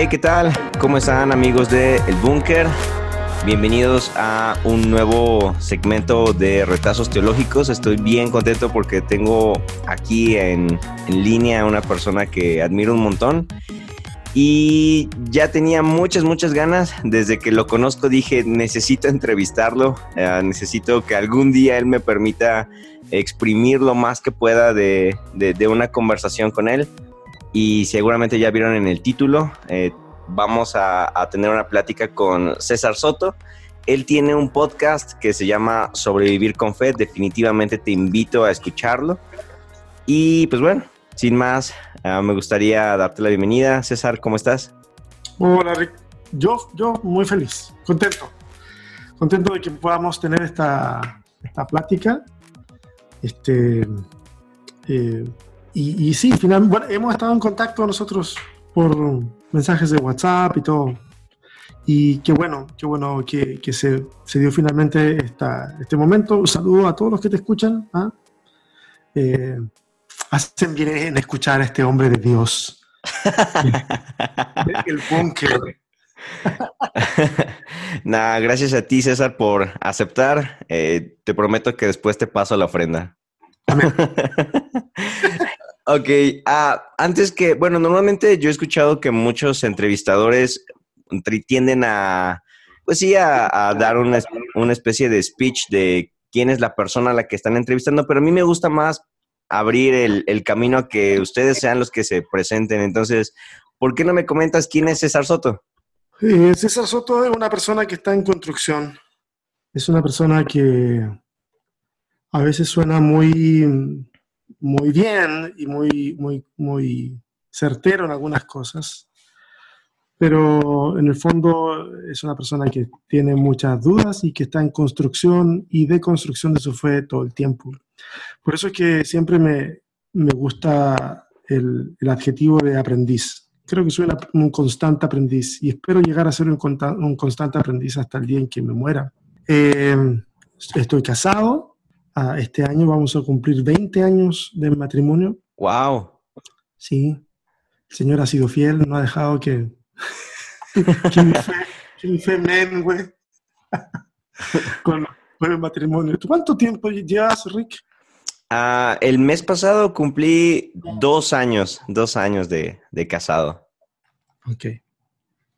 Hey, ¿qué tal? ¿Cómo están amigos de El Búnker? Bienvenidos a un nuevo segmento de retazos teológicos. Estoy bien contento porque tengo aquí en, en línea a una persona que admiro un montón y ya tenía muchas, muchas ganas. Desde que lo conozco dije, necesito entrevistarlo, eh, necesito que algún día él me permita exprimir lo más que pueda de, de, una conversación con él. Y seguramente ya vieron en el título, eh, vamos a, tener una plática con César Soto. Él tiene un podcast que se llama Sobrevivir con Fe. Definitivamente te invito a escucharlo. Y pues bueno, sin más, ah, me gustaría darte la bienvenida. César, ¿cómo estás? Hola, Rick. Yo, yo muy feliz, contento. Contento de que podamos tener esta, esta plática. Este, eh, y, sí, finalmente, bueno, hemos estado en contacto nosotros por mensajes de WhatsApp y todo. Y qué bueno, qué bueno que, que se, se, dio finalmente esta, este momento. Un saludo a todos los que te escuchan. ¿ah? Eh, hacen bien en escuchar a este hombre de Dios. el búnker. Nah, gracias a ti, César, por aceptar. Eh, te prometo que después te paso la ofrenda. ok, ah, antes que, bueno, normalmente yo he escuchado que muchos entrevistadores tienden a, pues sí, a, dar una, una especie de speech de quién es la persona a la que están entrevistando, pero a mí me gusta más abrir el, camino a que ustedes sean los que se presenten. Entonces, ¿por qué no me comentas quién es César Soto? Eh, César Soto es una persona que está en construcción. Es una persona que a veces suena muy, muy bien y muy, muy, muy certero en algunas cosas, pero en el fondo es una persona que tiene muchas dudas y que está en construcción y de construcción de su fe todo el tiempo. Por eso es que siempre me, me gusta el, el, adjetivo de aprendiz. Creo que soy un constante aprendiz y espero llegar a ser un, un constante aprendiz hasta el día en que me muera. Eh, estoy casado. Ah, este año vamos a cumplir 20 años de matrimonio. ¡Wow! Sí. El Señor ha sido fiel, no ha dejado que ¿Quién mi güey. con, el matrimonio. ¿Cuánto tiempo llevas, Rick? Ah, el mes pasado cumplí dos años, dos años de, casado. Ok.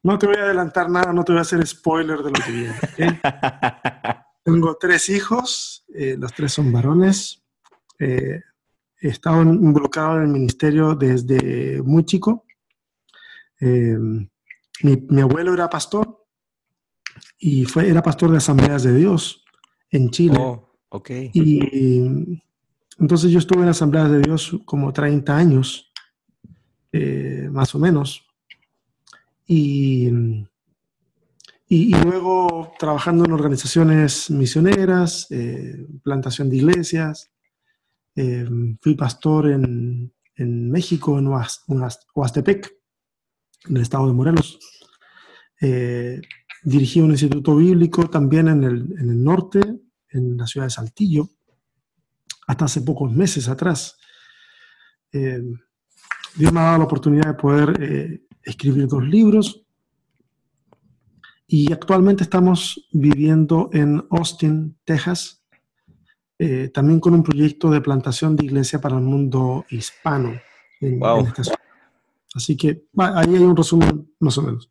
No te voy a adelantar nada, no te voy a hacer spoiler de lo que viene. Tengo tres hijos, eh, los tres son varones. Eh, he estado involucrado en el ministerio desde muy chico. Eh, mi, abuelo era pastor y fue, era pastor de Asambleas de Dios en Chile. Oh, ok. Y entonces yo estuve en Asambleas de Dios como 30 años, eh, más o menos. Y, y, luego trabajando en organizaciones misioneras, eh, plantación de iglesias. Eh, fui pastor en, en México, en Huastepec, en el estado de Morelos. Eh, dirigí un instituto bíblico también en el, norte, en la ciudad de Saltillo, hasta hace pocos meses atrás. Eh, Dios me ha dado la oportunidad de poder eh, escribir dos libros y actualmente estamos viviendo en Austin, Texas, también con un proyecto de plantación de iglesia para el mundo hispano. Así que ahí hay un resumen más o menos.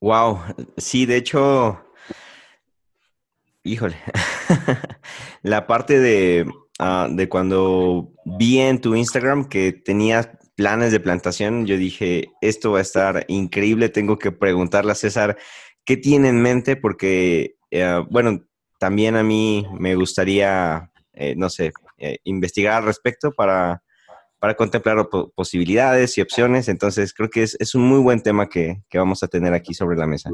Wow, sí, de hecho, híjole, la parte de, ah, de cuando vi en tu Instagram que tenías planes de plantación, yo dije, esto va a estar increíble, tengo que preguntarle a César qué tiene en mente, porque, eh, bueno, también a mí me gustaría, eh, no sé, eh, investigar al respecto para para contemplar posibilidades y opciones. Entonces, creo que es, un muy buen tema que, vamos a tener aquí sobre la mesa.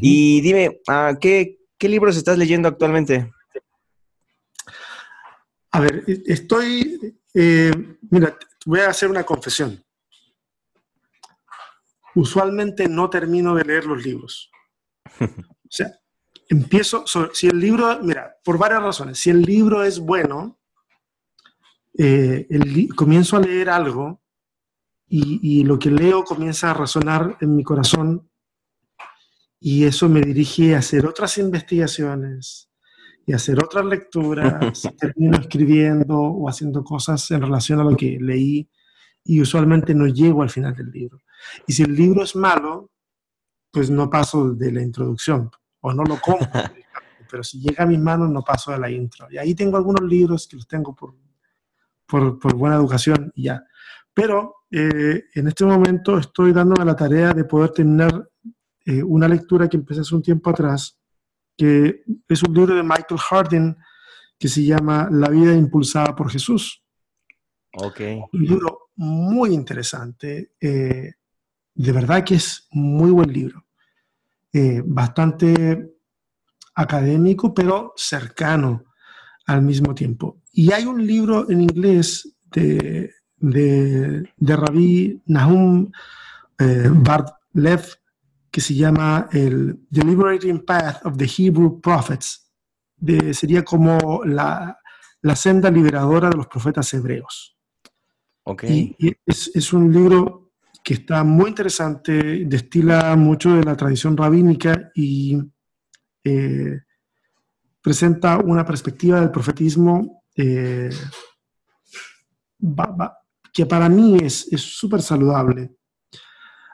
Y dime, ah, ¿qué, libros estás leyendo actualmente? A ver, e, estoy, eh, mira, voy a hacer una confesión. Usualmente no termino de leer los libros. O sea, empiezo, si el libro, mira, por varias razones, si el libro es bueno, eh, comienzo a leer algo y, lo que leo comienza a resonar en mi corazón y eso me dirige a hacer otras investigaciones y hacer otras lecturas, termino escribiendo o haciendo cosas en relación a lo que leí y usualmente no llego al final del libro. Y si el libro es malo, pues no paso de la introducción o no lo compro. pero si llega a mis manos no paso de la intro. Y ahí tengo algunos libros que los tengo por, por, por buena educación y ya. Pero eh, en este momento estoy dándome la tarea de poder terminar eh, una lectura que empecé hace un tiempo atrás, que es un libro de Michael Hardin que se llama La vida impulsada por Jesús. Ok. Un libro muy interesante. Eh, de verdad que es muy buen libro. bastante académico, pero cercano al mismo tiempo. Y hay un libro en inglés de de, de Rabbi Nahum eh, Bartlev que se llama el The Liberating Path of the Hebrew Prophets. De, sería como la, la, senda liberadora de los profetas hebreos. Okay. Y, es, es, un libro que está muy interesante, destila mucho de la tradición rabínica y eh, presenta una perspectiva del profetismo eh, que para mí es súper saludable.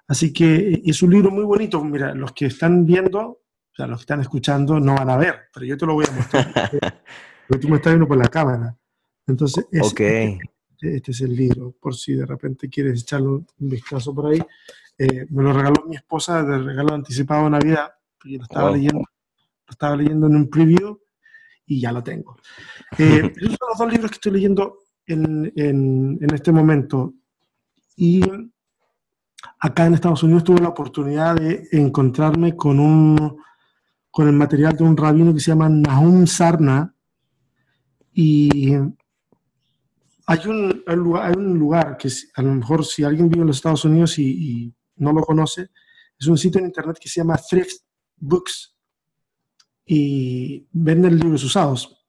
Así que es un libro muy bonito. Mira, los que están viendo, o sea, los que están escuchando no van a ver, pero yo te lo voy a mostrar. porque tú me estás viendo por la cámara. Entonces, este, este, es el libro, por si de repente quieres echarle un vistazo por ahí. Eh, me lo regaló mi esposa de regalo anticipado de Navidad, porque lo estaba leyendo, lo estaba leyendo en un preview y ya lo tengo. Eh, esos son los dos libros que estoy leyendo en, en, este momento. Y acá en Estados Unidos tuve la oportunidad de encontrarme con, un, con el material de un rabino que se llama Nahum Sarna. Y hay un, hay un lugar que a lo mejor si alguien vive en los Estados Unidos y, no lo conoce, es un sitio en internet que se llama Thrift Books. Y venden libros usados.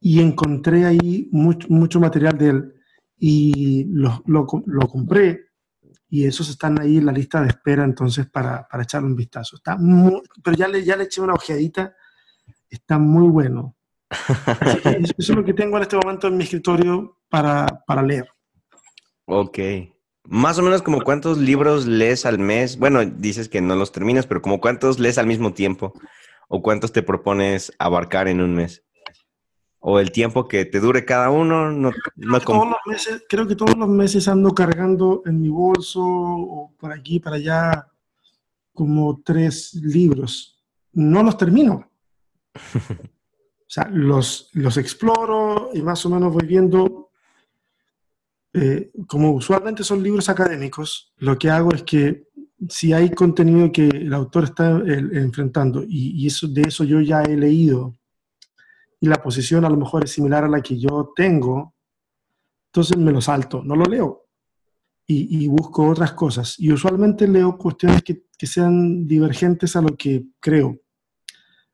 Y encontré ahí mucho, mucho material de él. Y lo, lo, compré y esos están ahí en la lista de espera entonces para, para echarle un vistazo. Está pero ya le, ya le eché una ojeadita, está muy bueno. eso es lo que tengo en este momento en mi escritorio para, para leer. Ok. Más o menos como cuántos libros lees al mes. Bueno, dices que no los terminas, pero como cuántos lees al mismo tiempo o cuántos te propones abarcar en un mes o el tiempo que te dure cada uno. No, creo, que todos los meses, creo que todos los meses ando cargando en mi bolso o por aquí, para allá, como tres libros. No los termino. O sea, los, los exploro y más o menos voy viendo, eh, como usualmente son libros académicos, lo que hago es que si hay contenido que el autor está enfrentando y, y eso, de eso yo ya he leído y la posición a lo mejor es similar a la que yo tengo, entonces me lo salto, no lo leo y, busco otras cosas. Y usualmente leo cuestiones que, sean divergentes a lo que creo.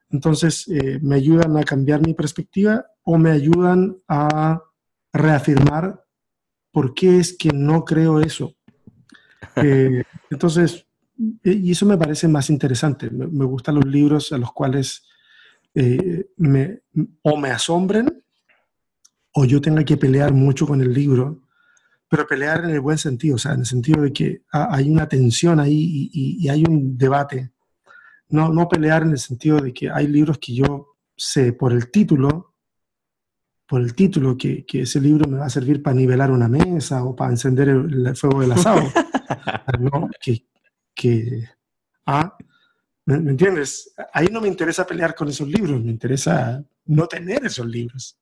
Entonces eh, me ayudan a cambiar mi perspectiva o me ayudan a reafirmar por qué es que no creo eso. Eh, entonces, y eso me parece más interesante. Me, me, gustan los libros a los cuales eh, me, o me asombren o yo tenga que pelear mucho con el libro, pero pelear en el buen sentido, o sea, en el sentido de que hay una tensión ahí y, hay un debate. No, no pelear en el sentido de que hay libros que yo sé por el título, por el título, que, que ese libro me va a servir para nivelar una mesa o para encender el, fuego del asado. no, que, que ah, ¿Me, entiendes? Ahí no me interesa pelear con esos libros, me interesa no tener esos libros.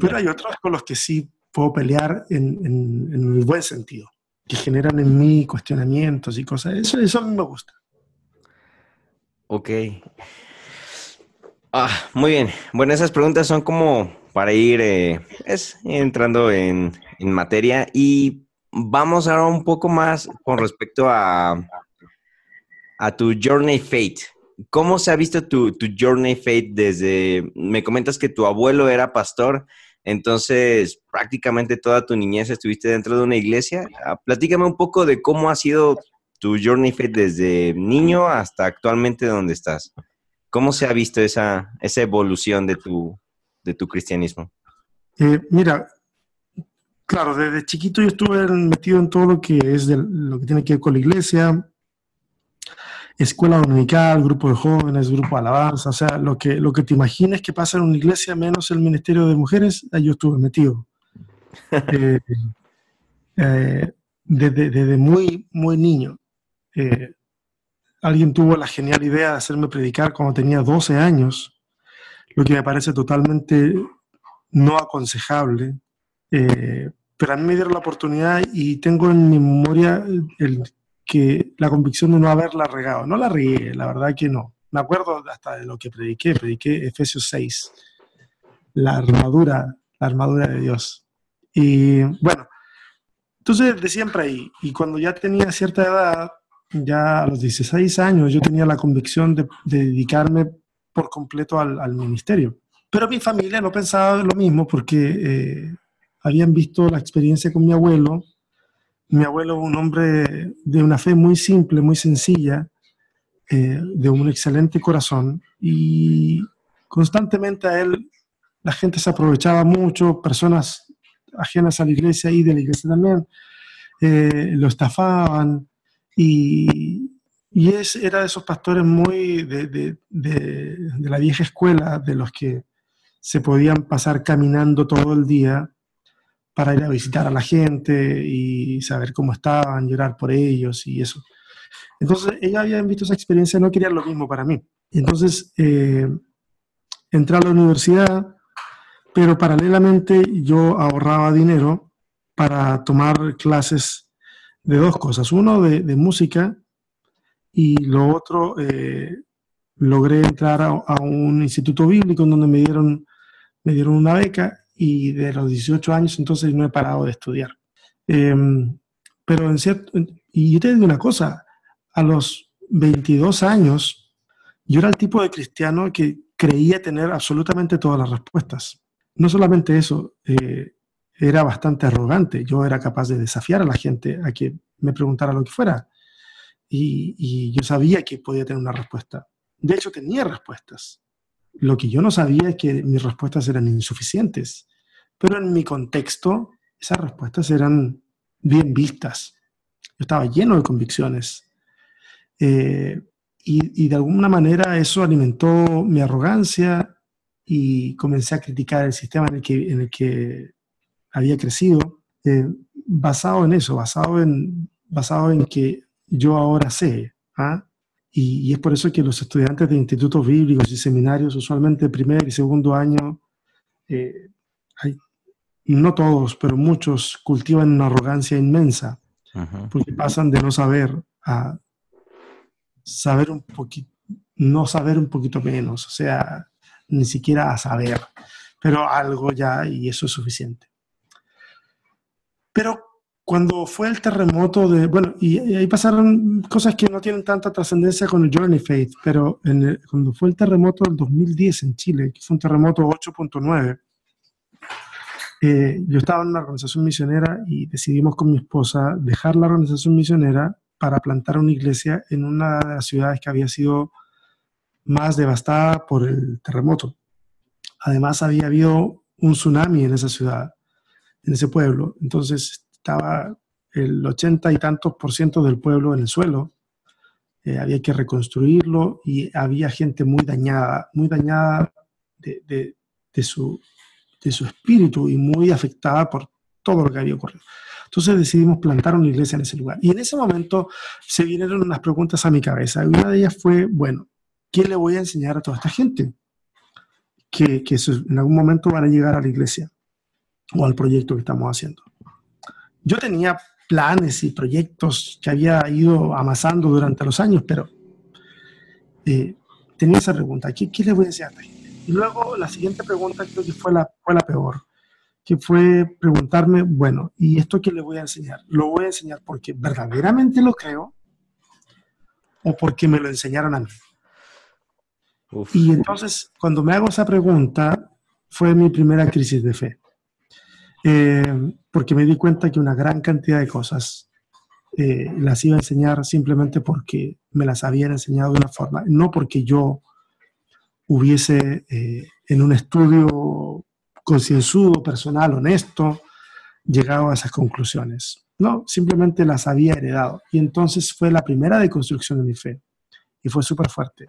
Pero hay otros con los que sí puedo pelear en, en, buen sentido, que generan en mí cuestionamientos y cosas. Eso, eso a mí me gusta. Ok. Ah, muy bien. Bueno, esas preguntas son como para ir eh, es, entrando en, en materia y vamos ahora un poco más con respecto a a tu Journey Fate. ¿Cómo se ha visto tu, tu Journey Fate desde, me comentas que tu abuelo era pastor, Entonces, prácticamente toda tu niñez estuviste dentro de una iglesia. Ah, platícame un poco de cómo ha sido tu journey faith desde niño hasta actualmente donde estás. ¿Cómo se ha visto esa, esa evolución de tu, de tu cristianismo? Eh, mira, claro, desde chiquito yo estuve metido en todo lo que es de, lo que tiene que ver con la iglesia, escuela dominical, grupo de jóvenes, grupo de alabanza, o sea, lo que, lo que te imagines que pasa en una iglesia menos el ministerio de mujeres, ahí yo estuve metido. Eh, eh, desde, desde, muy, muy niño. Eh, alguien tuvo la genial idea de hacerme predicar cuando tenía 12 años, lo que me parece totalmente no aconsejable. pero a mí me dieron la oportunidad y tengo en mi memoria el que la convicción de no haberla regado. No la regué, la verdad que no. Me acuerdo hasta de lo que prediqué, prediqué Efesios 6, la armadura, la armadura de Dios. Y bueno, entonces de siempre ahí, y cuando ya tenía cierta edad, ya a los 16 años, yo tenía la convicción de, dedicarme por completo al, ministerio. Pero mi familia no pensaba lo mismo porque eh, habían visto la experiencia con mi abuelo, mi abuelo, un hombre de una fe muy simple, muy sencilla, eh, de un excelente corazón y constantemente a él la gente se aprovechaba mucho, personas ajenas a la iglesia y de la iglesia también, eh, lo estafaban y, y, es, era de esos pastores muy de, de, de, de la vieja escuela, de los que se podían pasar caminando todo el día para ir a visitar a la gente y saber cómo estaban, llorar por ellos y eso. Entonces, ella había visto esa experiencia, no quería lo mismo para mí. Entonces, eh, entré a la universidad, pero paralelamente yo ahorraba dinero para tomar clases de dos cosas. Uno, de, música y lo otro, eh, logré entrar a, a, un instituto bíblico en donde me dieron, me dieron una beca y de los 18 años entonces no he parado de estudiar. Em, pero en cierto, y yo te digo una cosa, a los 22 años yo era el tipo de cristiano que creía tener absolutamente todas las respuestas. No solamente eso, eh, era bastante arrogante, yo era capaz de desafiar a la gente a que me preguntara lo que fuera y, y yo sabía que podía tener una respuesta. De hecho, tenía respuestas. Lo que yo no sabía es que mis respuestas eran insuficientes, pero en mi contexto esas respuestas eran bien vistas. Yo estaba lleno de convicciones. Eh, y, de alguna manera eso alimentó mi arrogancia y comencé a criticar el sistema en el que, en el que había crecido, eh, basado en eso, basado en, basado en que yo ahora sé. ¿ah? Y, es por eso que los estudiantes de institutos bíblicos y seminarios, usualmente primer y segundo año, eh, hay, no todos, pero muchos cultivan una arrogancia inmensa, porque pasan de no saber a saber un poquito, no saber un poquito menos, o sea, ni siquiera a saber, pero algo ya y eso es suficiente. Pero cuando fue el terremoto de, bueno, y, ahí pasaron cosas que no tienen tanta trascendencia con el Journey Faith, pero en cuando fue el terremoto del 2010 en Chile, que fue un terremoto 8.9, eh, yo estaba en una organización misionera y decidimos con mi esposa dejar la organización misionera para plantar una iglesia en una de las ciudades que había sido más devastada por el terremoto. Además, había habido un tsunami en esa ciudad, en ese pueblo. Entonces, estaba el ochenta y tantos por ciento del pueblo en el suelo, eh, había que reconstruirlo y había gente muy dañada, muy dañada de, su, de su espíritu y muy afectada por todo lo que había ocurrido. Entonces decidimos plantar una iglesia en ese lugar. Y en ese momento se vinieron unas preguntas a mi cabeza. Y una de ellas fue, bueno, ¿qué le voy a enseñar a toda esta gente? Que, que en algún momento van a llegar a la iglesia o al proyecto que estamos haciendo yo tenía planes y proyectos que había ido amasando durante los años, pero eh, tenía esa pregunta, ¿qué, ¿qué, le voy a enseñar Y luego la siguiente pregunta creo que fue la, fue la peor, que fue preguntarme, bueno, ¿y esto qué le voy a enseñar? ¿Lo voy a enseñar porque verdaderamente lo creo o porque me lo enseñaron a mí? Y entonces, cuando me hago esa pregunta, fue mi primera crisis de fe. Eh, porque me di cuenta que una gran cantidad de cosas eh, las iba a enseñar simplemente porque me las habían enseñado de una forma, no porque yo hubiese eh, en un estudio concienzudo, personal, honesto, llegado a esas conclusiones. No, simplemente las había heredado. Y entonces fue la primera deconstrucción de mi fe. Y fue súper fuerte.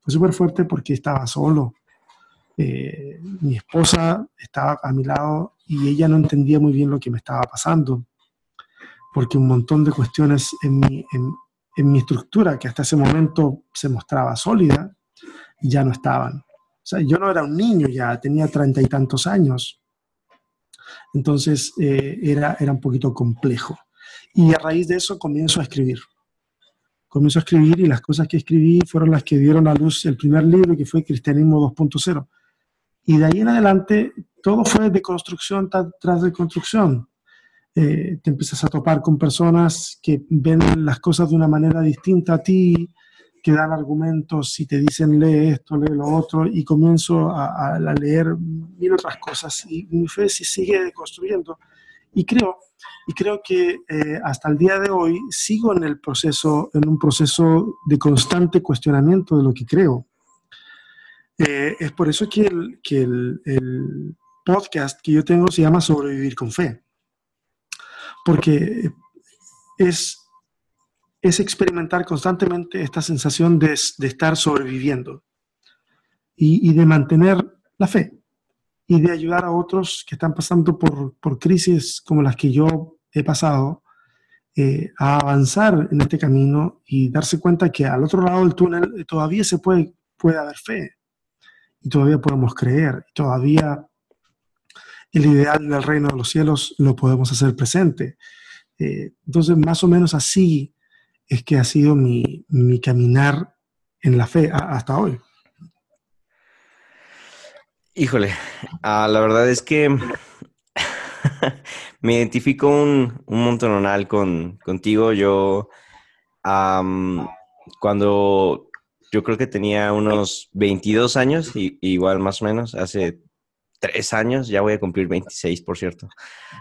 Fue súper fuerte porque estaba solo. Eh, mi esposa estaba a mi lado y ella no entendía muy bien lo que me estaba pasando. Porque un montón de cuestiones en mi, en mi estructura, que hasta ese momento se mostraba sólida, ya no estaban. O sea, yo no era un niño ya, tenía treinta y tantos años. Entonces eh, era, era un poquito complejo. Y a raíz de eso comienzo a escribir. Comienzo a escribir y las cosas que escribí fueron las que dieron a luz el primer libro, que fue Cristianismo 2.0. Y de ahí en adelante todo fue de construcción tras de construcción. Eh, te empiezas a topar con personas que ven las cosas de una manera distinta a ti, que dan argumentos y te dicen lee esto, lee lo otro, y comienzo a, leer mil otras cosas y mi fe se sigue construyendo. Y creo, y creo que eh, hasta el día de hoy sigo en el proceso, en un proceso de constante cuestionamiento de lo que creo. Eh, es por eso que, el, que el, podcast que yo tengo se llama Sobrevivir con Fe, porque es es experimentar constantemente esta sensación de, estar sobreviviendo y, de mantener la fe y de ayudar a otros que están pasando por, crisis como las que yo he pasado eh, a avanzar en este camino y darse cuenta que al otro lado del túnel todavía se puede, puede haber fe y todavía podemos creer, todavía el ideal del reino de los cielos lo podemos hacer presente. Eh, entonces, más o menos así es que ha sido mi, caminar en la fe hasta hoy. Híjole, ah, la verdad es que me identifico un, un montonal con, contigo. Yo, cuando yo creo que tenía unos 22 años, y, igual más o menos, hace tres años, ya voy a cumplir 26, por cierto.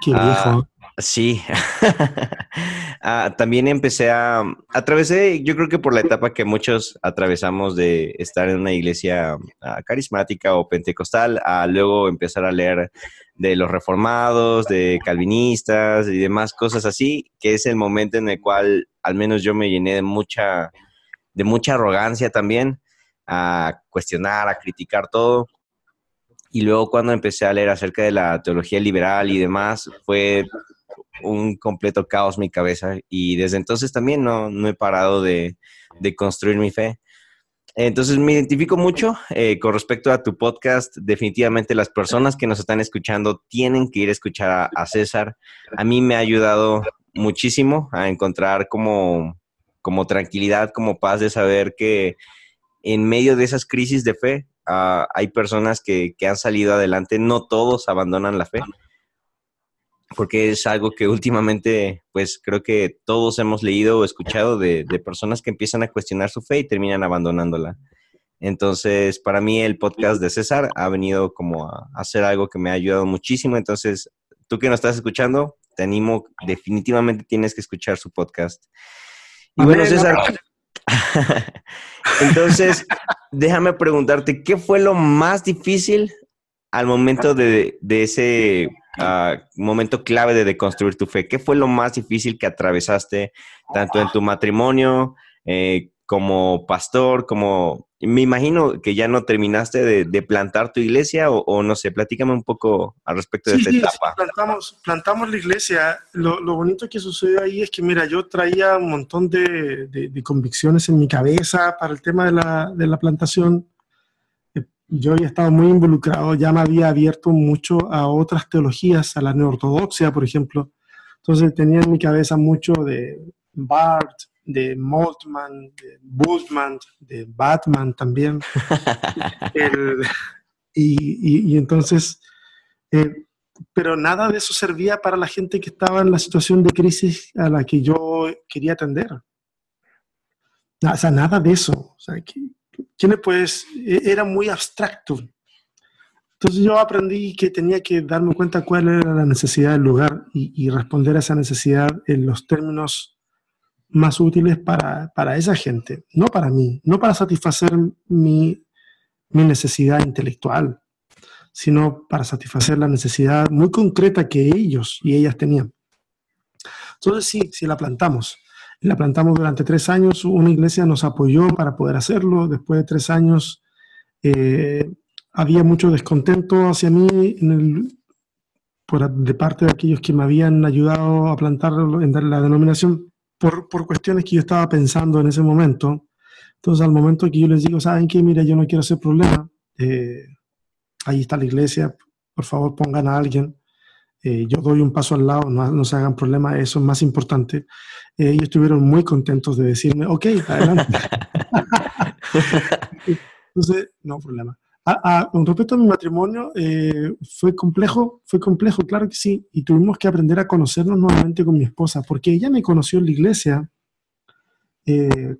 Qué viejo. Ah, Sí, ah, también empecé a, atravesé, yo creo que por la etapa que muchos atravesamos de estar en una iglesia ah, carismática o pentecostal, a luego empezar a leer de los reformados, de calvinistas y demás cosas así, que es el momento en el cual al menos yo me llené de mucha, de mucha arrogancia también, a cuestionar, a criticar todo. Y luego cuando empecé a leer acerca de la teología liberal y demás, fue un completo caos mi cabeza y desde entonces también no, no he parado de, de, construir mi fe. Entonces me identifico mucho eh, con respecto a tu podcast. Definitivamente las personas que nos están escuchando tienen que ir a escuchar a, César. A mí me ha ayudado muchísimo a encontrar como, como tranquilidad, como paz de saber que en medio de esas crisis de fe ah, hay personas que, que han salido adelante. No todos abandonan la fe porque es algo que últimamente, pues creo que todos hemos leído o escuchado de, personas que empiezan a cuestionar su fe y terminan abandonándola. Entonces, para mí el podcast de César ha venido como a, hacer algo que me ha ayudado muchísimo. Entonces, tú que nos estás escuchando, te animo, definitivamente tienes que escuchar su podcast. Y bueno, César, entonces, déjame preguntarte, ¿qué fue lo más difícil al momento de, de ese momento clave de deconstruir tu fe? ¿Qué fue lo más difícil que atravesaste tanto en tu matrimonio eh, como pastor, como... Me imagino que ya no terminaste de, plantar tu iglesia o, no sé, platícame un poco al respecto de esta etapa. plantamos, plantamos la iglesia. Lo, bonito que sucedió ahí es que, mira, yo traía un montón de, de convicciones en mi cabeza para el tema de la, de la plantación yo había estado muy involucrado, ya me había abierto mucho a otras teologías, a la neortodoxia, por ejemplo. Entonces tenía en mi cabeza mucho de Barth, de Moltmann, de Bultmann, de Batman también. y, entonces, eh, pero nada de eso servía para la gente que estaba en la situación de crisis a la que yo quería atender. O sea, nada de eso. O sea, que, ¿quién pues? Era muy abstracto. Entonces yo aprendí que tenía que darme cuenta cuál era la necesidad del lugar y, responder a esa necesidad en los términos más útiles para, para, esa gente, no para mí, no para satisfacer mi, mi necesidad intelectual, sino para satisfacer la necesidad muy concreta que ellos y ellas tenían. Entonces sí, sí la plantamos. La plantamos durante tres años, una iglesia nos apoyó para poder hacerlo. Después de tres años eh, había mucho descontento hacia mí en el, por, de parte de aquellos que me habían ayudado a plantarlo en la denominación por, por, cuestiones que yo estaba pensando en ese momento. Entonces al momento que yo les digo, ¿saben qué? Mira, yo no quiero hacer problema. Eh, ahí está la iglesia, por favor pongan a alguien. Eh, yo doy un paso al lado, no, no, se hagan problema, eso es más importante. Eh, ellos estuvieron muy contentos de decirme, ok, adelante. Entonces, no problema. Ah, con respecto a mi matrimonio, eh, fue complejo, fue complejo, claro que sí, y tuvimos que aprender a conocernos nuevamente con mi esposa, porque ella me conoció en la iglesia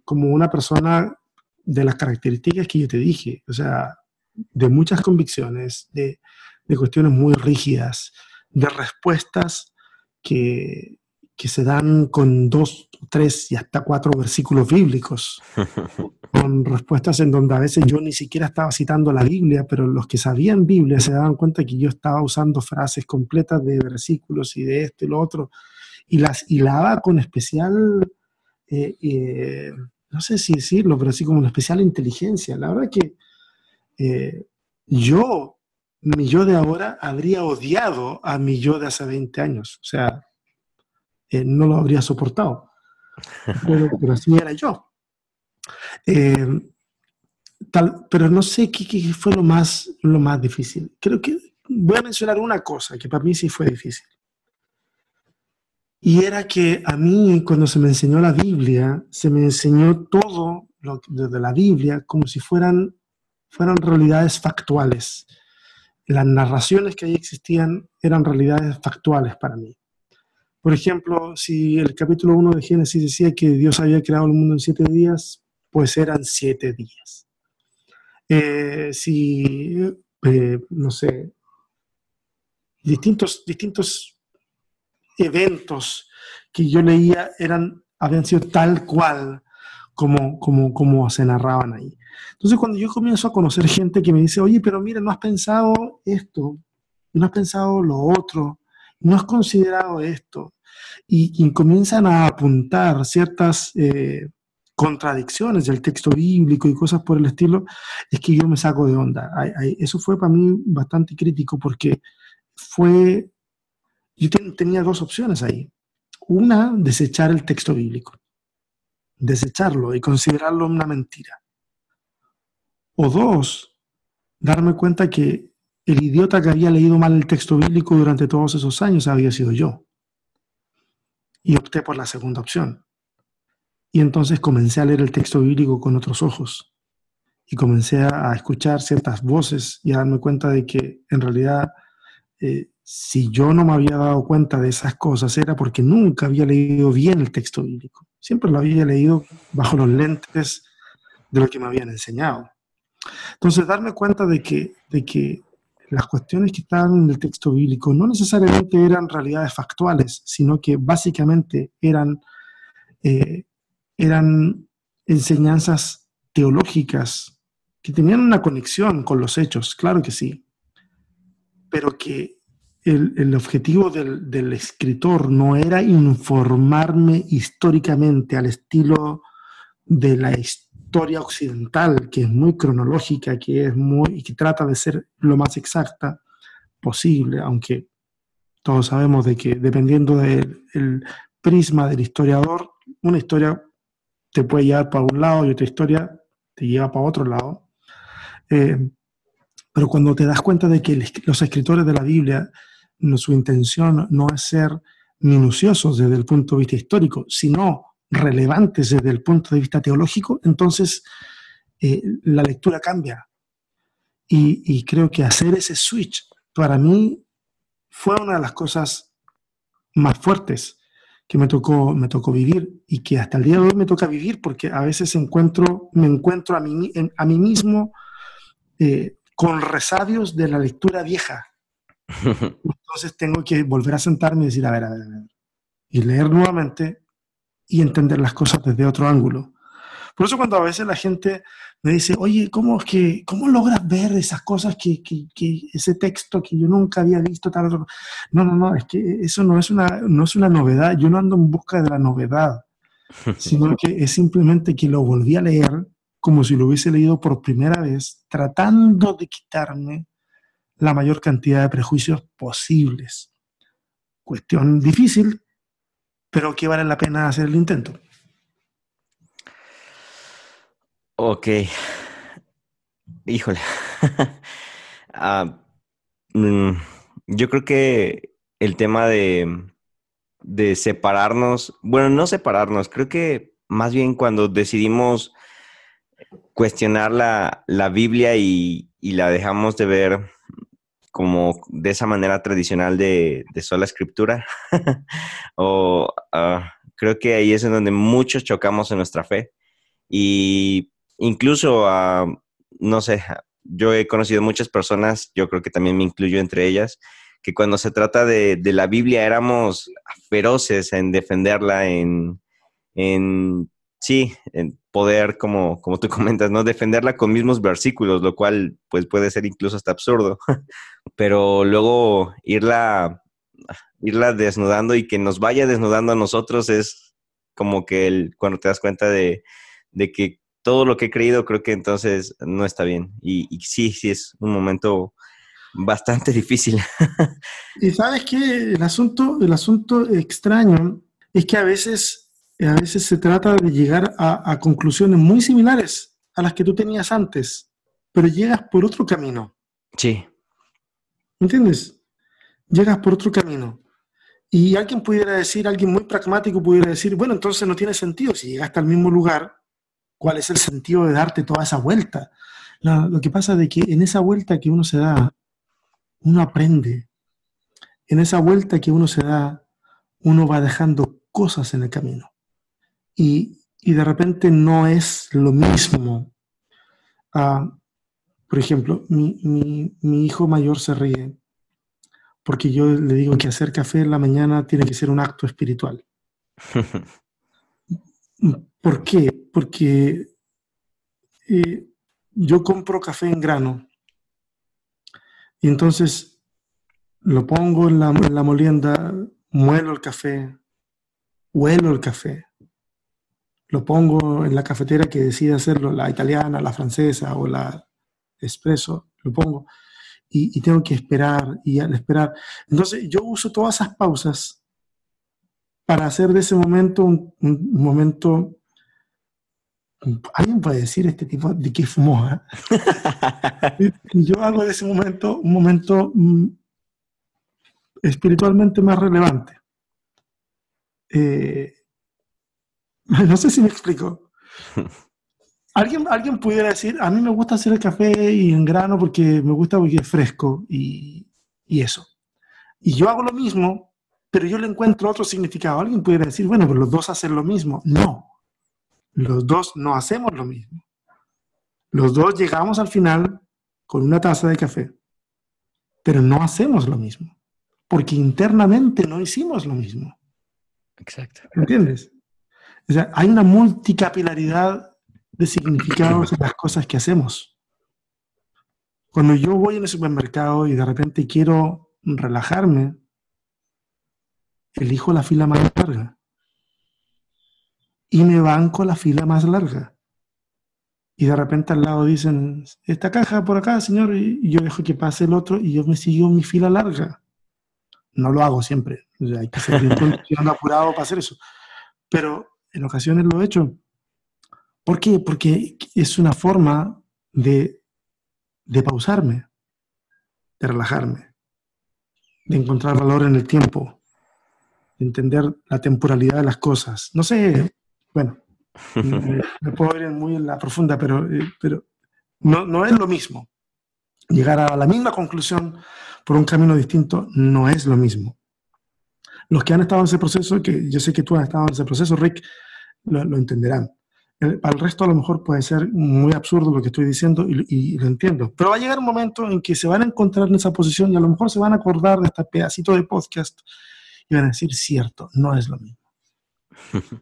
como una persona de las características que yo te dije, o sea, de muchas convicciones, de, de cuestiones muy rígidas, de respuestas que, que se dan con dos, tres y hasta cuatro versículos bíblicos, con respuestas en donde a veces yo ni siquiera estaba citando la Biblia, pero los que sabían Biblia se daban cuenta que yo estaba usando frases completas de versículos y de esto y lo otro, y las hilaba con especial, eh, eh, no sé si decirlo, pero sí como una especial inteligencia. La verdad que eh, yo, mi yo de ahora, habría odiado a mi yo de hace 20 años. O sea, eh, no lo habría soportado. Pero, así era yo. Eh, tal, pero no sé qué, qué, fue lo más, lo más difícil. Creo que voy a mencionar una cosa que para mí sí fue difícil. Y era que a mí, cuando se me enseñó la Biblia, se me enseñó todo lo de la Biblia como si fueran fueron realidades factuales. Las narraciones que ahí existían eran realidades factuales para mí. Por ejemplo, si el capítulo 1 de Génesis decía que Dios había creado el mundo en siete días, pues eran siete días. Eh, si, eh, no sé, distintos, distintos eventos que yo leía eran, habían sido tal cual como, como, como se narraban ahí. Entonces, cuando yo comienzo a conocer gente que me dice, oye, pero mira, no has pensado esto, no has pensado lo otro, no has considerado esto, y, comienzan a apuntar ciertas eh, contradicciones del texto bíblico y cosas por el estilo, es que yo me saco de onda. eso fue para mí bastante crítico porque fue, yo tenía dos opciones ahí. Una, desechar el texto bíblico, desecharlo y considerarlo una mentira. O dos, darme cuenta que el idiota que había leído mal el texto bíblico durante todos esos años había sido yo. Y opté por la segunda opción. Y entonces comencé a leer el texto bíblico con otros ojos. Y comencé a escuchar ciertas voces y a darme cuenta de que en realidad eh, si yo no me había dado cuenta de esas cosas era porque nunca había leído bien el texto bíblico. Siempre lo había leído bajo los lentes de lo que me habían enseñado. Entonces, darme cuenta de que, de que las cuestiones que estaban en el texto bíblico no necesariamente eran realidades factuales, sino que básicamente eran, eh, eran enseñanzas teológicas que tenían una conexión con los hechos, claro que sí, pero que el, el objetivo del, del, escritor no era informarme históricamente al estilo de la historia historia occidental, que es muy cronológica, que es muy, que trata de ser lo más exacta posible, aunque todos sabemos de que dependiendo del prisma del historiador, una historia te puede llevar para un lado y otra historia te lleva para otro lado. Eh, pero cuando te das cuenta de que los escritores de la Biblia, su intención no es ser minuciosos desde el punto de vista histórico, sino relevantes desde el punto de vista teológico, entonces eh, la lectura cambia. Y, creo que hacer ese switch para mí fue una de las cosas más fuertes que me tocó, me tocó vivir y que hasta el día de hoy me toca vivir porque a veces encuentro, me encuentro a mí, a mí mismo eh, con resabios de la lectura vieja. Entonces tengo que volver a sentarme y decir, a ver, a ver, a ver. Y leer nuevamente y entender las cosas desde otro ángulo. Por eso cuando a veces la gente me dice, oye, ¿cómo, es que, cómo logras ver esas cosas que, que, que ese texto que yo nunca había visto? Tal, No, no, no, es que eso no es, una, no es una novedad. Yo no ando en busca de la novedad, sino que es simplemente que lo volví a leer como si lo hubiese leído por primera vez, tratando de quitarme la mayor cantidad de prejuicios posibles. Cuestión difícil, pero que vale la pena hacer el intento. Ok. Híjole. Ah, mm, yo creo que el tema de, de separarnos, bueno, no separarnos, creo que más bien cuando decidimos cuestionar la, la Biblia y, y, la dejamos de ver como de esa manera tradicional de, de sola escritura, o ah, creo que ahí es en donde muchos chocamos en nuestra fe. Y incluso, a, no sé, yo he conocido muchas personas, yo creo que también me incluyo entre ellas, que cuando se trata de, de la Biblia éramos feroces en defenderla, en, en sí, poder, como, como tú comentas, ¿no? Defenderla con mismos versículos, lo cual pues puede ser incluso hasta absurdo. Pero luego irla, irla desnudando y que nos vaya desnudando a nosotros es como que el, cuando te das cuenta de, de que todo lo que he creído, creo que entonces no está bien. Y, sí, sí es un momento bastante difícil. y sabes que el asunto, el asunto extraño es que a veces, a veces se trata de llegar a, a conclusiones muy similares a las que tú tenías antes, pero llegas por otro camino. Sí. ¿Entiendes? Llegas por otro camino. Y alguien pudiera decir, alguien muy pragmático pudiera decir, bueno, entonces no tiene sentido si llegaste al mismo lugar, cuál es el sentido de darte toda esa vuelta. lo que pasa es que en esa vuelta que uno se da, uno aprende. En esa vuelta que uno se da, uno va dejando cosas en el camino. Y, de repente no es lo mismo. Ah, por ejemplo, mi, mi hijo mayor se ríe porque yo le digo que hacer café en la mañana tiene que ser un acto espiritual. ¿Por qué? Porque eh, yo compro café en grano y entonces lo pongo en la, en la molienda, muelo el café, huelo el café, lo pongo en la cafetera que decide hacerlo, la italiana, la francesa o la espresso, lo pongo y, y, tengo que esperar y al esperar. Entonces yo uso todas esas pausas para hacer de ese momento un, un momento alguien puede decir este tipo de que fumó. ¿eh? yo hago de ese momento un momento mm, espiritualmente más relevante. Eh, no sé si me explico. Alguien, alguien pudiera decir, a mí me gusta hacer el café y en grano porque me gusta porque es fresco y, y eso. Y yo hago lo mismo, pero yo le encuentro otro significado. Alguien pudiera decir, bueno, pero los dos hacen lo mismo. No, los dos no hacemos lo mismo. Los dos llegamos al final con una taza de café, pero no hacemos lo mismo, porque internamente no hicimos lo mismo. Exacto. ¿Entiendes? O sea, hay una multicapilaridad de significados en las cosas que hacemos. Cuando yo voy en el supermercado y de repente quiero relajarme, elijo la fila más larga y me banco la fila más larga. Y de repente al lado dicen, esta caja por acá, señor, y yo dejo que pase el otro y yo me sigo mi fila larga. No lo hago siempre, hay que ser bien apurado para hacer eso. Pero en ocasiones lo he hecho. ¿Por qué? Porque es una forma de, de pausarme, de relajarme, de encontrar valor en el tiempo, de entender la temporalidad de las cosas. No sé, bueno, me, puedo ir muy en la profunda, pero, eh, pero no, no es lo mismo. Llegar a la misma conclusión por un camino distinto no es lo mismo. Los que han estado en ese proceso, que yo sé que tú has estado en ese proceso, Rick, lo, entenderán. para el resto a lo mejor puede ser muy absurdo lo que estoy diciendo y, lo entiendo, pero va a llegar un momento en que se van a encontrar en esa posición y a lo mejor se van a acordar de este pedacito de podcast y van a decir, cierto, no es lo mismo.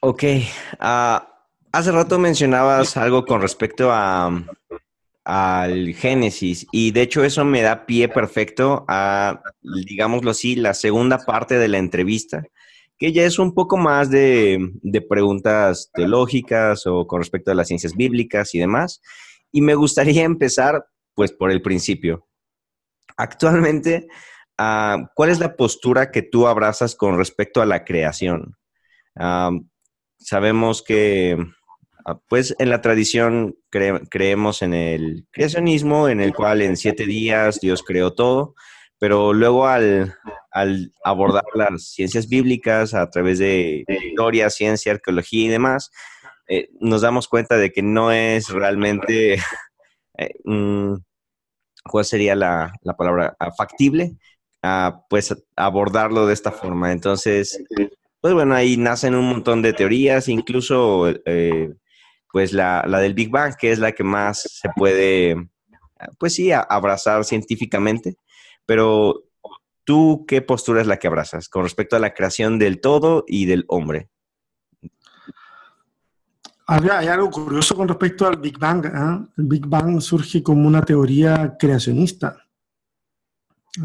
ok. Uh, hace rato mencionabas algo con respecto a, al Génesis. Y de hecho eso me da pie perfecto a, digámoslo así, la segunda parte de la entrevista, que ya es un poco más de, preguntas teológicas o con respecto a las ciencias bíblicas y demás. Y me gustaría empezar pues por el principio. Actualmente, ah, ¿cuál es la postura que tú abrazas con respecto a la creación? Ah, sabemos que pues en la tradición creemos en el creacionismo, en el cual en siete días Dios creó todo, pero luego al, abordar las ciencias bíblicas a través de historia, ciencia, arqueología y demás, eh, nos damos cuenta de que no es realmente, eh, ¿cuál sería la, palabra? Ah, factible, ah, pues abordarlo de esta forma. Entonces, pues bueno, ahí nacen un montón de teorías, incluso eh, pues la, del Big Bang, que es la que más se puede, pues sí, abrazar científicamente. Pero tú, ¿qué postura es la que abrazas con respecto a la creación del todo y del hombre? Hay algo curioso con respecto al Big Bang. ¿eh? El Big Bang surge como una teoría creacionista.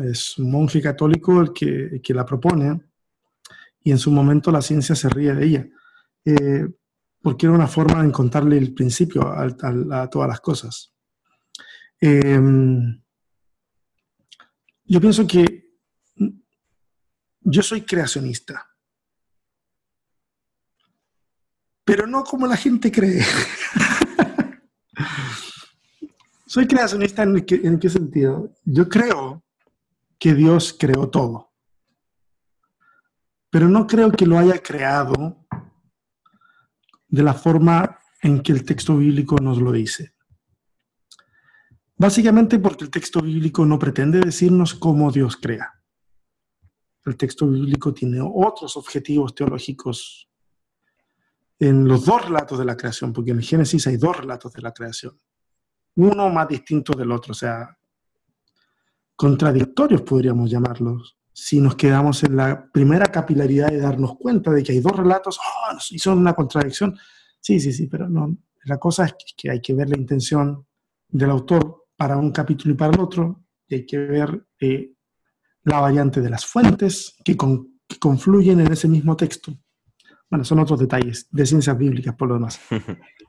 Es un monje católico el que, que la propone y en su momento la ciencia se ríe de ella. Eh, porque era una forma de encontrarle el principio a, todas las cosas. Em, yo pienso que yo soy creacionista, pero no como la gente cree. soy creacionista en, en qué sentido? Yo creo que Dios creó todo, pero no creo que lo haya creado de la forma en que el texto bíblico nos lo dice. Básicamente porque el texto bíblico no pretende decirnos cómo Dios crea. El texto bíblico tiene otros objetivos teológicos en los dos relatos de la creación, porque en Génesis hay dos relatos de la creación, uno más distinto del otro, o sea, contradictorios podríamos llamarlos, si nos quedamos en la primera capilaridad de darnos cuenta de que hay dos relatos oh, y son una contradicción. Sí, sí, sí, pero no. La cosa es que hay que ver la intención del autor para un capítulo y para el otro, y hay que ver eh, la variante de las fuentes que, que confluyen en ese mismo texto. Bueno, son otros detalles de ciencias bíblicas por lo demás.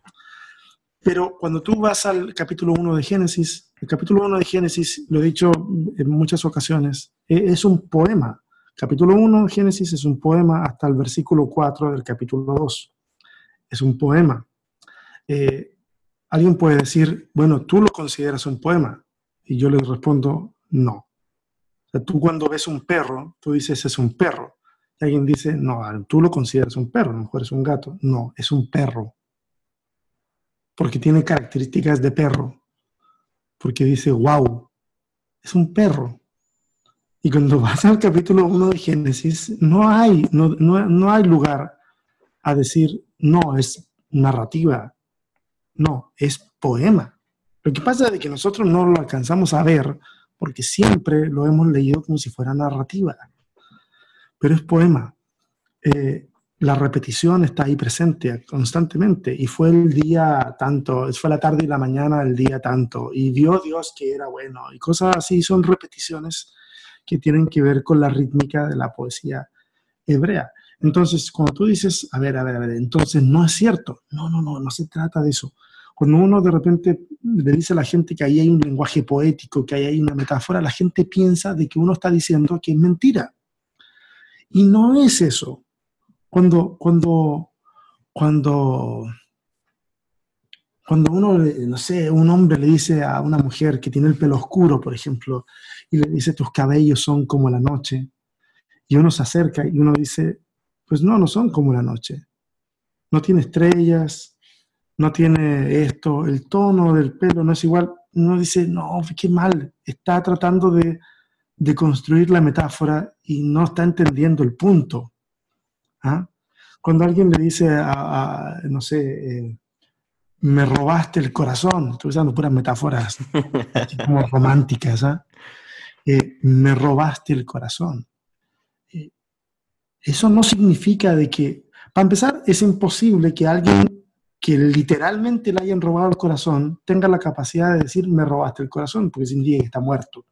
Pero cuando tú vas al capítulo 1 de Génesis, el capítulo 1 de Génesis, lo he dicho en muchas ocasiones, e-, es un poema. Capítulo 1 de Génesis es un poema hasta el versículo 4 del capítulo 2. Es un poema. Eh, alguien puede decir, bueno, tú lo consideras un poema. Y yo le respondo, no. Tú cuando ves un perro, tú dices, es un perro. Y alguien dice, no, tú lo consideras un perro, a lo mejor es un gato. No, es un perro porque tiene características de perro, porque dice, wow, es un perro. Y cuando vas al capítulo 1 de Génesis, no hay, no, no, hay lugar a decir, no, es narrativa, no, es poema. Lo que pasa es que nosotros no lo alcanzamos a ver porque siempre lo hemos leído como si fuera narrativa, pero es poema. Eh, la repetición está ahí presente constantemente. Y fue el día tanto, fue la tarde y la mañana el día tanto. Y vio Dios que era bueno. Y cosas así son repeticiones que tienen que ver con la rítmica de la poesía hebrea. Entonces, cuando tú dices, a ver, a ver, a ver, entonces no es cierto. No, no, no, no se trata de eso. Cuando uno de repente le dice a la gente que ahí hay un lenguaje poético, que ahí hay una metáfora, la gente piensa de que uno está diciendo que es mentira. Y no es eso. Cuando, cuando, cuando, cuando uno, no sé, un hombre le dice a una mujer que tiene el pelo oscuro, por ejemplo, y le dice tus cabellos son como la noche, y uno se acerca y uno dice, pues no, no son como la noche. No tiene estrellas, no tiene esto, el tono del pelo no es igual. Uno dice, no, qué mal, está tratando de, de construir la metáfora y no está entendiendo el punto. ¿Ah? cuando alguien le dice a, no sé, eh, me robaste el corazón, estoy usando puras metáforas como románticas, ¿ah? eh, me robaste el corazón. Eh, eso no significa de que, para empezar, es imposible que alguien que literalmente le hayan robado el corazón tenga la capacidad de decir me robaste el corazón, porque significa que está muerto.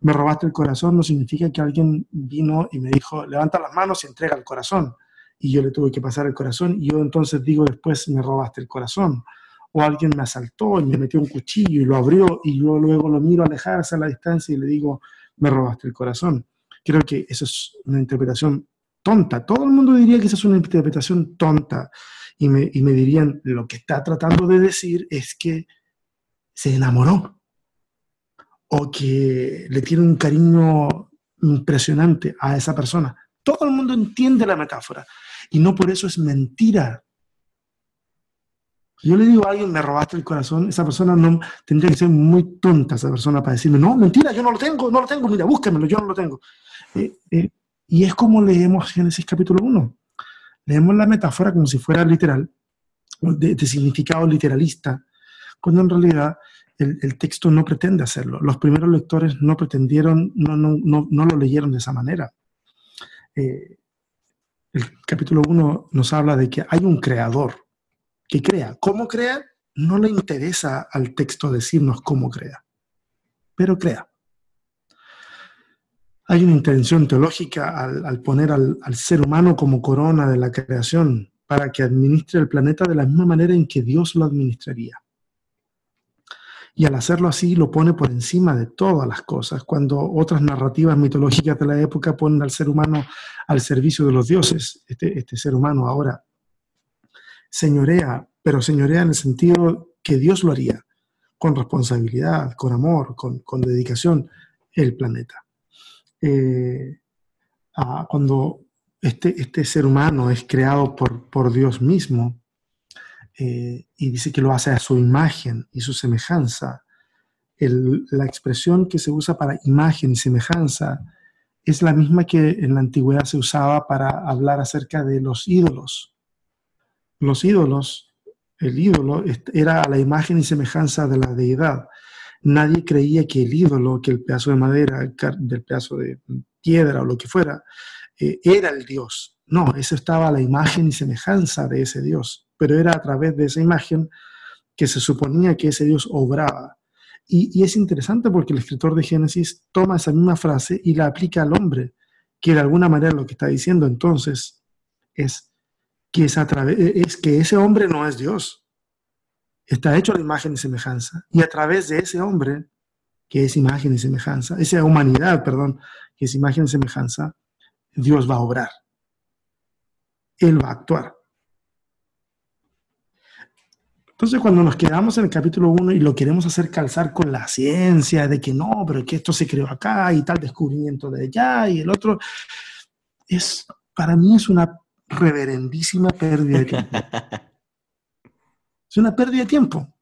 Me robaste el corazón no significa que alguien vino y me dijo levanta las manos y entrega el corazón y yo le tuve que pasar el corazón y yo entonces digo después me robaste el corazón. O alguien me asaltó y me metió un cuchillo y lo abrió y yo luego lo miro alejarse a la distancia y le digo me robaste el corazón. Creo que eso es una interpretación tonta. Todo el mundo diría que esa es una interpretación tonta y me, y me dirían lo que está tratando de decir es que se enamoró o que le tiene un cariño impresionante a esa persona. Todo el mundo entiende la metáfora. Y no por eso es mentira. yo le digo a alguien, me robaste el corazón, esa persona no tendría que ser muy tonta, esa persona, para decirme, no, mentira, yo no lo tengo, no lo tengo, mira, búsquemelo, yo no lo tengo. Eh, eh, y es como leemos Génesis capítulo 1. Leemos la metáfora como si fuera literal, de, significado literalista, cuando en realidad el, texto no pretende hacerlo. Los primeros lectores no pretendieron, no, no, no, no lo leyeron de esa manera. Eh, el capítulo 1 nos habla de que hay un creador que crea. ¿Cómo crea? No le interesa al texto decirnos cómo crea, pero crea. Hay una intención teológica al, poner al, ser humano como corona de la creación para que administre el planeta de la misma manera en que Dios lo administraría y al hacerlo así lo pone por encima de todas las cosas, cuando otras narrativas mitológicas de la época ponen al ser humano al servicio de los dioses. Este, este ser humano ahora señorea, pero señorea en el sentido que Dios lo haría, con responsabilidad, con amor, con, dedicación, el planeta. Eh, cuando este, este ser humano es creado por, por Dios mismo, eh, y dice que lo hace a su imagen y su semejanza. la expresión que se usa para imagen y semejanza es la misma que en la antigüedad se usaba para hablar acerca de los ídolos. Los ídolos, el ídolo era la imagen y semejanza de la deidad. Nadie creía que el ídolo, que el pedazo de madera, del pedazo de piedra o lo que fuera, eh, era el Dios. No, eso estaba la imagen y semejanza de ese Dios pero era a través de esa imagen que se suponía que ese Dios obraba. Y, es interesante porque el escritor de Génesis toma esa misma frase y la aplica al hombre, que de alguna manera lo que está diciendo entonces es que, es, es que ese hombre no es Dios. Está hecho a la imagen y semejanza. Y a través de ese hombre, que es imagen y semejanza, esa humanidad, perdón, que es imagen y semejanza, Dios va a obrar. Él va a actuar. Entonces, cuando nos quedamos en el capítulo 1 y lo queremos hacer calzar con la ciencia, de que no, pero que esto se creó acá y tal descubrimiento de allá y el otro, es, para mí es una reverendísima pérdida de tiempo. es una pérdida de tiempo.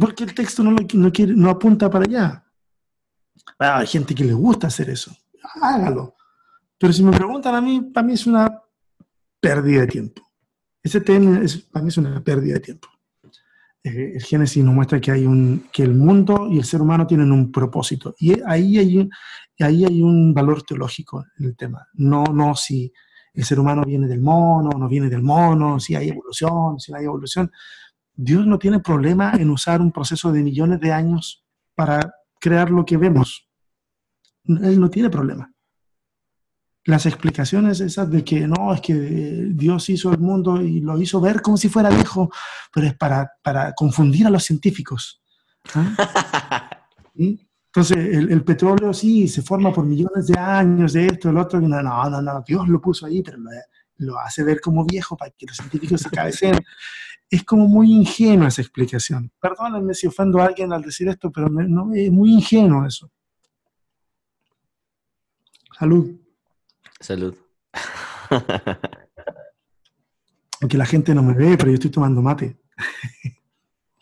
Porque el texto no, no, quiere, no apunta para allá. Ah, hay gente que le gusta hacer eso. Hágalo. Pero si me preguntan a mí, para mí es una pérdida de tiempo. Ese tema es, para mí es una pérdida de tiempo. Eh, el Génesis nos muestra que, hay un, que el mundo y el ser humano tienen un propósito. Y ahí hay, un, ahí hay un valor teológico en el tema. No, no si el ser humano viene del mono, no viene del mono, si hay evolución, si no hay evolución. Dios no tiene problema en usar un proceso de millones de años para crear lo que vemos. Él no tiene problema las explicaciones esas de que no, es que Dios hizo el mundo y lo hizo ver como si fuera viejo, pero es para, para confundir a los científicos. ¿ah? Entonces, el, petróleo sí se forma por millones de años, de esto, del otro, no, no, no, Dios lo puso ahí, pero lo, hace ver como viejo para que los científicos se cabeceen. Es como muy ingenua esa explicación. Perdónenme si ofendo a alguien al decir esto, pero no, es muy ingenuo eso. Salud. Salud. Aunque la gente no me ve, pero yo estoy tomando mate.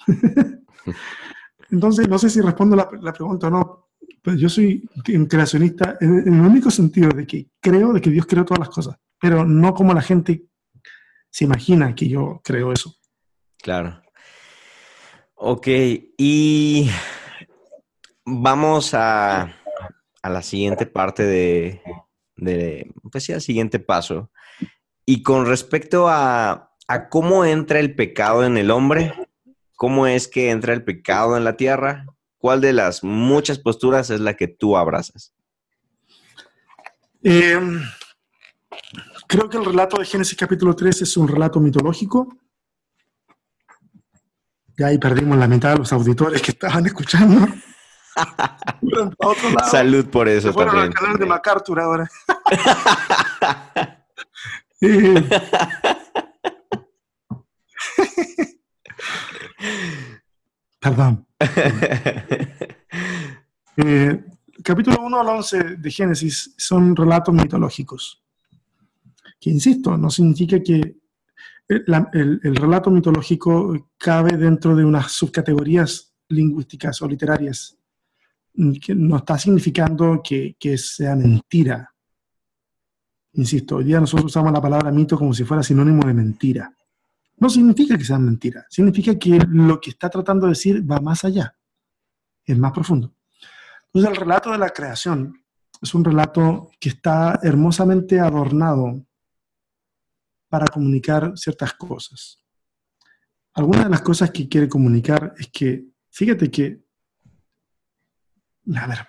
Entonces, no sé si respondo la, pregunta o no, pero yo soy un creacionista en, el único sentido de que creo de que Dios creó todas las cosas. pero no como la gente se imagina que yo creo eso. Claro. Ok, y vamos a, a la siguiente parte de, de, pues al siguiente paso. Y con respecto a, a cómo entra el pecado en el hombre, cómo es que entra el pecado en la tierra, ¿cuál de las muchas posturas es la que tú abrazas? Eh, creo que el relato de Génesis capítulo 3 es un relato mitológico. Ya ahí perdimos la mitad de los auditores que estaban escuchando. Salud por eso Se también. al canal de MacArthur ahora. Perdón. Eh, capítulo 1 al 11 de Génesis son relatos mitológicos. Que, insisto, no significa que el, el, relato mitológico cabe dentro de unas subcategorías lingüísticas o literarias, que no está significando que, que sea mentira. Insisto, hoy día nosotros usamos la palabra mito como si fuera sinónimo de mentira no significa que sean mentiras, significa que lo que está tratando de decir va más allá, es más profundo. Entonces el relato de la creación es un relato que está hermosamente adornado para comunicar ciertas cosas. Algunas de las cosas que quiere comunicar es que, fíjate que, a ver,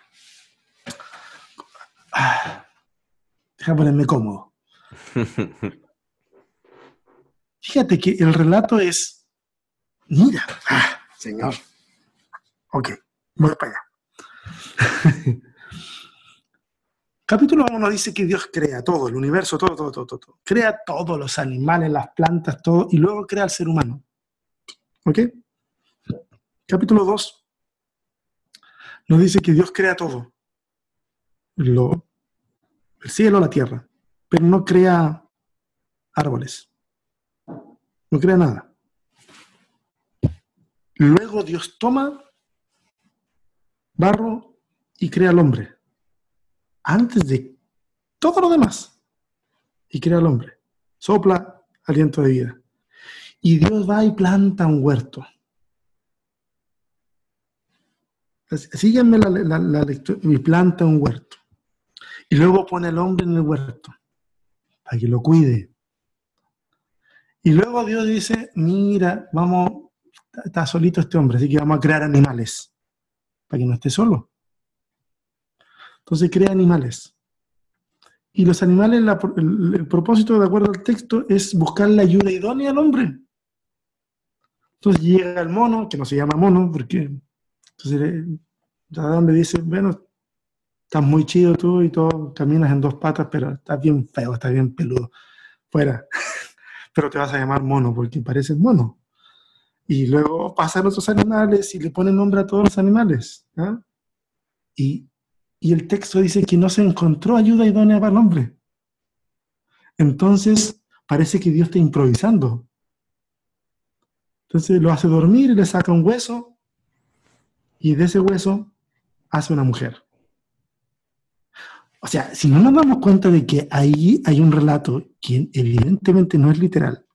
ah, déjame ponerme cómodo. Fíjate que el relato es, mira, ah, señor, ok, voy para allá. Capítulo 1 dice que Dios crea todo, el universo, todo, todo, todo, todo. Crea todos los animales, las plantas, todo, y luego crea al ser humano. ¿Ok? Capítulo 2 nos dice que Dios crea todo. Lo, el cielo, la tierra, pero no crea árboles no crea nada. Luego Dios toma barro y crea al hombre. Antes de todo lo demás. Y crea al hombre. Sopla aliento de vida. Y Dios va y planta un huerto. Síganme la, lectura. Y planta un huerto. Y luego pone al hombre en el huerto. Para que lo cuide, y luego Dios dice, mira, vamos, está solito este hombre, así que vamos a crear animales, para que no esté solo. Entonces crea animales. Y los animales, el, propósito, de acuerdo al texto, es buscar la ayuda idónea al hombre. Entonces llega el mono, que no se llama mono, porque entonces Adán le dice, bueno, estás muy chido tú y todo, caminas en dos patas, pero estás bien feo, estás bien peludo. Fuera pero te vas a llamar mono porque pareces mono. Y luego pasan otros animales y le ponen nombre a todos los animales. ¿ah? Y, y el texto dice que no se encontró ayuda idónea para el hombre. Entonces, parece que Dios está improvisando. Entonces lo hace dormir le saca un hueso y de ese hueso hace una mujer. O sea, si no nos damos cuenta de que ahí hay un relato que evidentemente no es literal,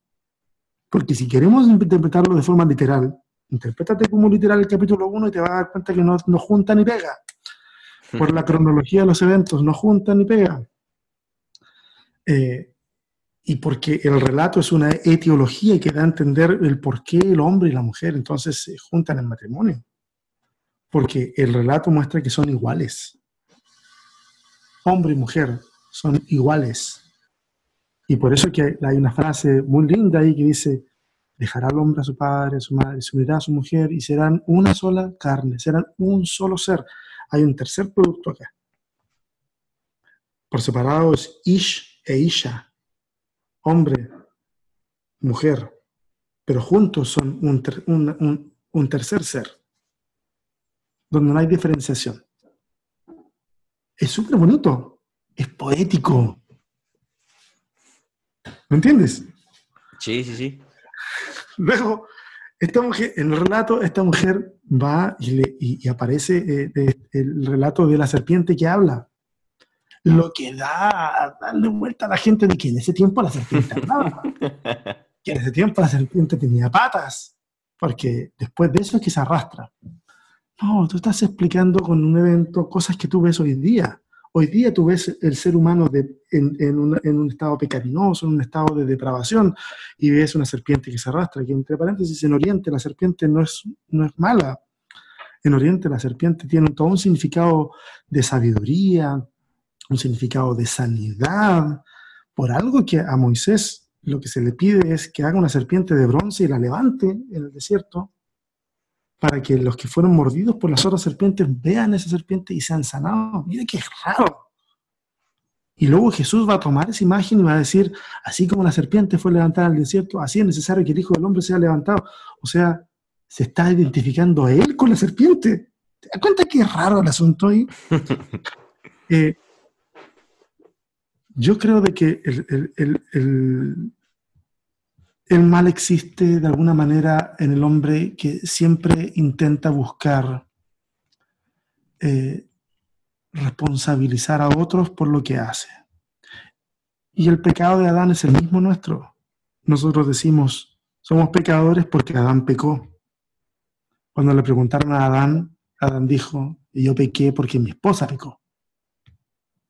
porque si queremos interpretarlo de forma literal, interprétate como literal el capítulo 1 y te vas a dar cuenta que no, no junta ni pega. Por la cronología de los eventos, no junta ni pega. Eh, y porque el relato es una etiología que da a entender el por qué el hombre y la mujer entonces se juntan en matrimonio. Porque el relato muestra que son iguales hombre y mujer son iguales. Y por eso que hay una frase muy linda ahí que dice, dejará al hombre a su padre, a su madre, se unirá a su mujer y serán una sola carne, serán un solo ser. Hay un tercer producto acá. Por separado es Ish e Isha, hombre, mujer, pero juntos son un, un tercer ser, donde no hay diferenciación es súper bonito, es poético. ¿Me entiendes? Sí, sí, sí. Luego, esta mujer, en el relato, esta mujer va y, aparece eh, el relato de la serpiente que habla. lo que da a darle vuelta a la gente de que en ese tiempo la serpiente andaba, que en ese tiempo la serpiente tenía patas, porque después de eso es que se arrastra. No, tú estás explicando con un evento cosas que tú ves hoy día. Hoy día tú ves el ser humano en, un, estado pecaminoso, en un estado de depravación, y ves una serpiente que se arrastra, que entre paréntesis en Oriente la serpiente no es, no es mala. En Oriente la serpiente tiene todo un significado de sabiduría, un significado de sanidad, por algo que a Moisés lo que se le pide es que haga una serpiente de bronce y la levante en el desierto para que los que fueron mordidos por las otras serpientes vean esa serpiente y sean sanados. Mira qué raro. Y luego Jesús va a tomar esa imagen y va a decir, así como la serpiente fue levantada el desierto, así es necesario que el Hijo del Hombre sea levantado. O sea, se está identificando a él con la serpiente. ¿Te das cuenta qué raro el asunto ahí? Eh, yo creo de que el, el mal existe de alguna manera en el hombre que siempre intenta buscar eh, responsabilizar a otros por lo que hace. Y el pecado de Adán es el mismo nuestro. Nosotros decimos, somos pecadores porque Adán pecó. Cuando le preguntaron a Adán, Adán dijo, yo pequé porque mi esposa pecó.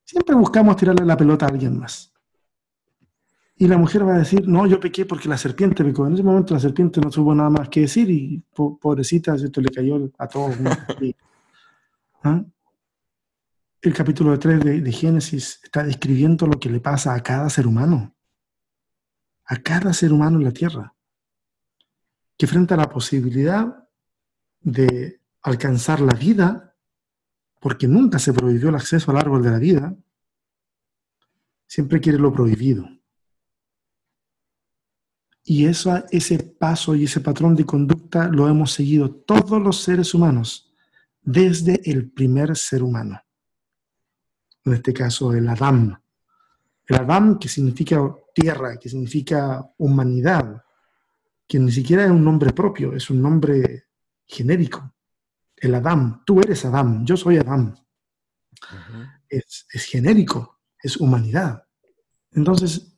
Siempre buscamos tirarle la pelota a alguien más. Y la mujer va a decir, no, yo pequé porque la serpiente pecó. En ese momento la serpiente no tuvo nada más que decir y pobrecita, esto le cayó a todos. ¿Ah? El capítulo 3 de, de Génesis está describiendo lo que le pasa a cada ser humano, a cada ser humano en la tierra, que frente a la posibilidad de alcanzar la vida, porque nunca se prohibió el acceso al árbol de la vida, siempre quiere lo prohibido. Y eso, ese paso y ese patrón de conducta lo hemos seguido todos los seres humanos desde el primer ser humano. En este caso, el Adam. El Adam que significa tierra, que significa humanidad, que ni siquiera es un nombre propio, es un nombre genérico. El Adam, tú eres Adam, yo soy Adam. es, es genérico, es humanidad. Entonces,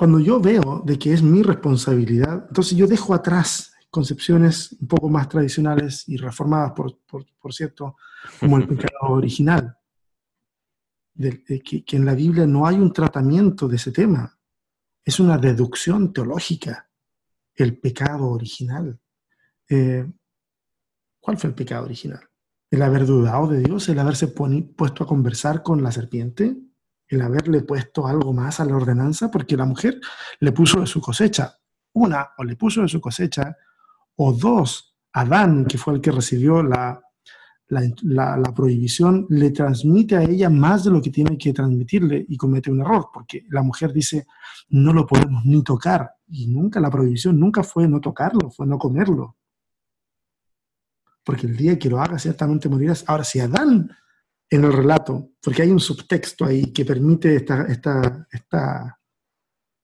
cuando yo veo de que es mi responsabilidad, entonces yo dejo atrás concepciones un poco más tradicionales y reformadas, por, por, cierto, como el pecado original, de, que, en la Biblia no hay un tratamiento de ese tema, es una deducción teológica, el pecado original. Eh, ¿Cuál fue el pecado original? El haber dudado de Dios, el haberse puesto a conversar con la serpiente, el haberle puesto algo más a la ordenanza, porque la mujer le puso de su cosecha. Una, o le puso de su cosecha, o dos, Adán, que fue el que recibió la, la, prohibición, le transmite a ella más de lo que tiene que transmitirle y comete un error, porque la mujer dice, no lo podemos ni tocar, y nunca la prohibición, nunca fue no tocarlo, fue no comerlo. Porque el día que lo haga, ciertamente morirás. Ahora, si Adán en el relato, porque hay un subtexto ahí que permite esta, esta, esta,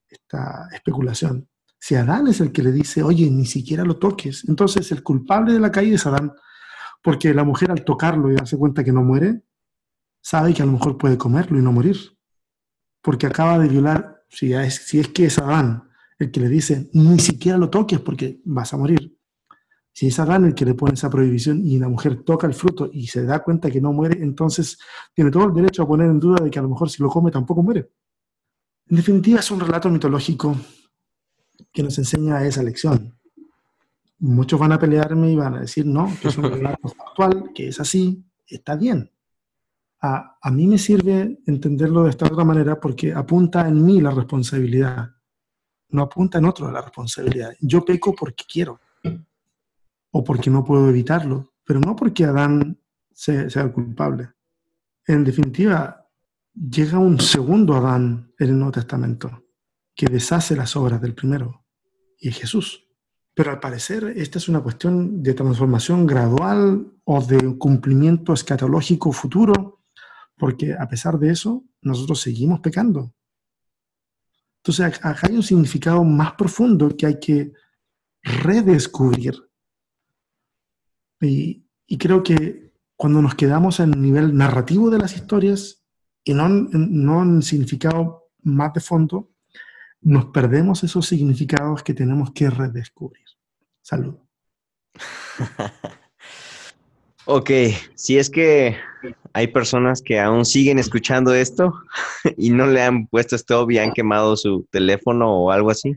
esta especulación. Si Adán es el que le dice, oye, ni siquiera lo toques, entonces el culpable de la caída es Adán, porque la mujer al tocarlo y darse cuenta que no muere, sabe que a lo mejor puede comerlo y no morir, porque acaba de violar, si es, si es que es Adán el que le dice, ni siquiera lo toques porque vas a morir, si es Adán el que le pone esa prohibición y la mujer toca el fruto y se da cuenta que no muere, entonces tiene todo el derecho a poner en duda de que a lo mejor si lo come tampoco muere. En definitiva, es un relato mitológico que nos enseña esa lección. Muchos van a pelearme y van a decir, no, que es un relato actual, que es así, está bien. A, a mí me sirve entenderlo de esta otra manera porque apunta en mí la responsabilidad, no apunta en otro la responsabilidad. Yo peco porque quiero o porque no puedo evitarlo, pero no porque Adán sea, el culpable. En definitiva, llega un segundo Adán en el Nuevo Testamento que deshace las obras del primero, y es Jesús. Pero al parecer esta es una cuestión de transformación gradual o de cumplimiento escatológico futuro, porque a pesar de eso, nosotros seguimos pecando. Entonces, acá hay un significado más profundo que hay que redescubrir y, creo que cuando nos quedamos en el nivel narrativo de las historias y no, no en significado más de fondo, nos perdemos esos significados que tenemos que redescubrir. Salud. ok, si es que hay personas que aún siguen escuchando esto y no le han puesto stop y han quemado su teléfono o algo así.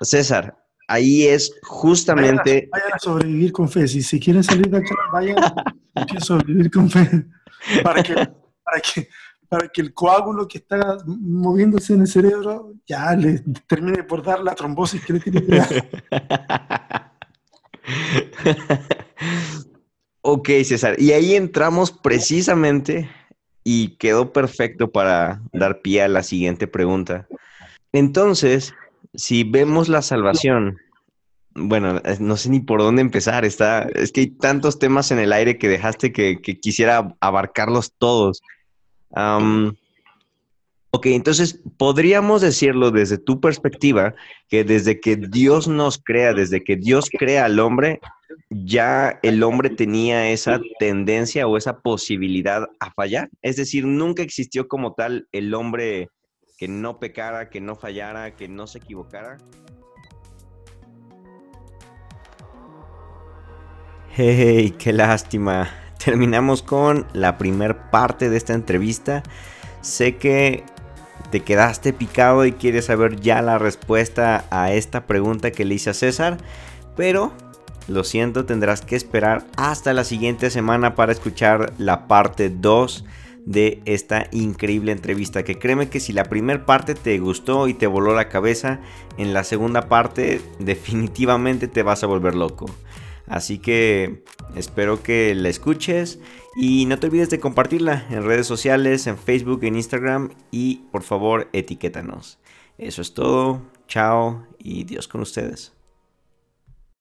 César, ahí es justamente... Vayan a, sobrevivir con fe. Si, si quieren salir de acá, vayan a sobrevivir con fe. Para que, para que, para que el coágulo que está moviéndose en el cerebro ya le termine por dar la trombosis que le tiene que dar. ok, César. Y ahí entramos precisamente y quedó perfecto para dar pie a la siguiente pregunta. Entonces, si vemos la salvación, bueno, no sé ni por dónde empezar. Está, es que hay tantos temas en el aire que dejaste que, quisiera abarcarlos todos ok, entonces podríamos decirlo desde tu perspectiva, que desde que Dios nos crea, desde que Dios crea al hombre, ya el hombre tenía esa tendencia o esa posibilidad a fallar. Es decir, nunca existió como tal el hombre que no pecara, que no fallara, que no se equivocara. Hey, qué lástima terminamos con la primer parte de esta entrevista. Sé que te quedaste picado y quieres saber ya la respuesta a esta pregunta que le hice a César, pero lo siento, tendrás que esperar hasta la siguiente semana para escuchar la parte 2 de esta increíble entrevista. Que créeme que si la primera parte te gustó y te voló la cabeza, en la segunda parte definitivamente te vas a volver loco. Así que espero que la escuches y no te olvides de compartirla en redes sociales, en Facebook, en Instagram y por favor etiquétanos. Eso es todo, chao y Dios con ustedes.